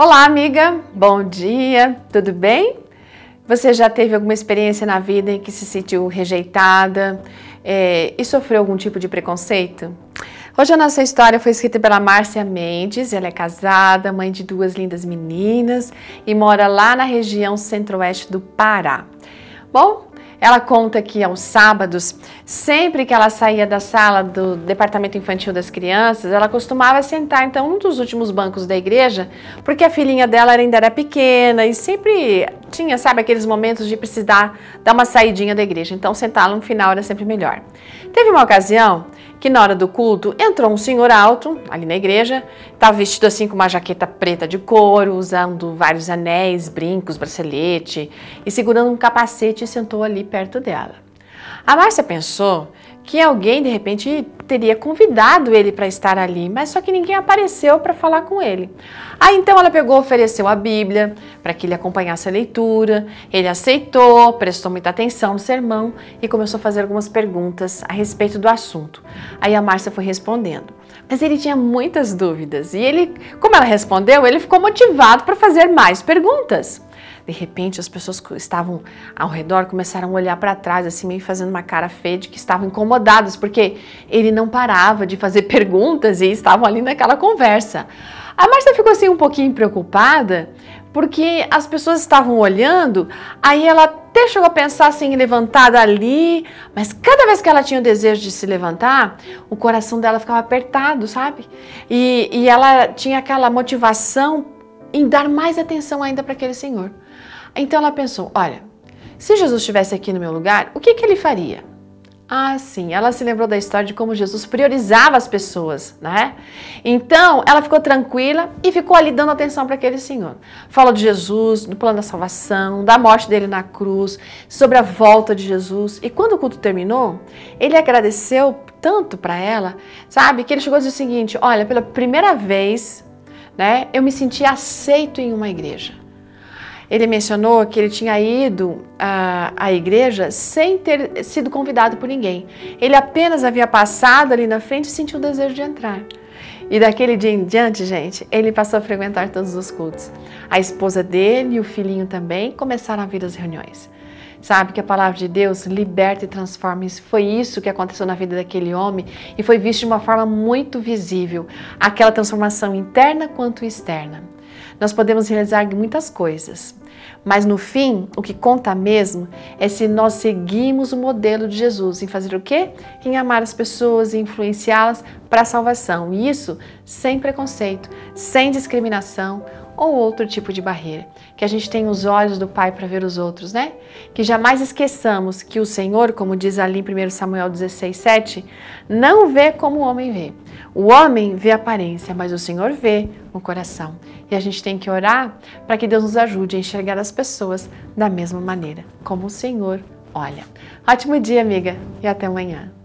Olá, amiga. Bom dia. Tudo bem? Você já teve alguma experiência na vida em que se sentiu rejeitada é, e sofreu algum tipo de preconceito? Hoje a nossa história foi escrita pela Márcia Mendes. Ela é casada, mãe de duas lindas meninas e mora lá na região centro-oeste do Pará. Bom, ela conta que aos sábados, sempre que ela saía da sala do departamento infantil das crianças, ela costumava sentar então num dos últimos bancos da igreja, porque a filhinha dela ainda era pequena e sempre tinha, sabe, aqueles momentos de precisar dar uma saidinha da igreja. Então sentar no final era sempre melhor. Teve uma ocasião que na hora do culto entrou um senhor alto ali na igreja, estava vestido assim com uma jaqueta preta de couro, usando vários anéis, brincos, bracelete e segurando um capacete e sentou ali perto dela. A Márcia pensou que alguém de repente teria convidado ele para estar ali, mas só que ninguém apareceu para falar com ele. Aí então ela pegou, ofereceu a Bíblia para que ele acompanhasse a leitura. Ele aceitou, prestou muita atenção no sermão e começou a fazer algumas perguntas a respeito do assunto. Aí a Márcia foi respondendo. Mas ele tinha muitas dúvidas e ele, como ela respondeu, ele ficou motivado para fazer mais perguntas. De repente, as pessoas que estavam ao redor começaram a olhar para trás, assim, meio fazendo uma cara feia de que estavam incomodados, porque ele não parava de fazer perguntas e estavam ali naquela conversa. A Márcia ficou assim um pouquinho preocupada, porque as pessoas estavam olhando, aí ela até chegou a pensar assim, levantar dali, mas cada vez que ela tinha o desejo de se levantar, o coração dela ficava apertado, sabe? E, e ela tinha aquela motivação em dar mais atenção ainda para aquele senhor. Então ela pensou: olha, se Jesus estivesse aqui no meu lugar, o que, que ele faria? Ah, sim, ela se lembrou da história de como Jesus priorizava as pessoas, né? Então, ela ficou tranquila e ficou ali dando atenção para aquele senhor. Falou de Jesus, do plano da salvação, da morte dele na cruz, sobre a volta de Jesus. E quando o culto terminou, ele agradeceu tanto para ela, sabe? Que ele chegou a dizer o seguinte: Olha, pela primeira vez, né, eu me senti aceito em uma igreja. Ele mencionou que ele tinha ido à, à igreja sem ter sido convidado por ninguém. Ele apenas havia passado ali na frente e sentiu o desejo de entrar. E daquele dia em diante, gente, ele passou a frequentar todos os cultos. A esposa dele e o filhinho também começaram a vir às reuniões. Sabe que a palavra de Deus liberta e transforma. Isso foi isso que aconteceu na vida daquele homem e foi visto de uma forma muito visível, aquela transformação interna quanto externa. Nós podemos realizar muitas coisas, mas no fim, o que conta mesmo é se nós seguimos o modelo de Jesus em fazer o quê? Em amar as pessoas e influenciá-las para a salvação. E isso sem preconceito, sem discriminação ou outro tipo de barreira. Que a gente tenha os olhos do Pai para ver os outros, né? Que jamais esqueçamos que o Senhor, como diz ali em 1 Samuel 16, 7, não vê como o homem vê. O homem vê a aparência, mas o Senhor vê o coração. E a gente tem que orar para que Deus nos ajude a enxergar as pessoas da mesma maneira, como o Senhor olha. Ótimo dia, amiga, e até amanhã.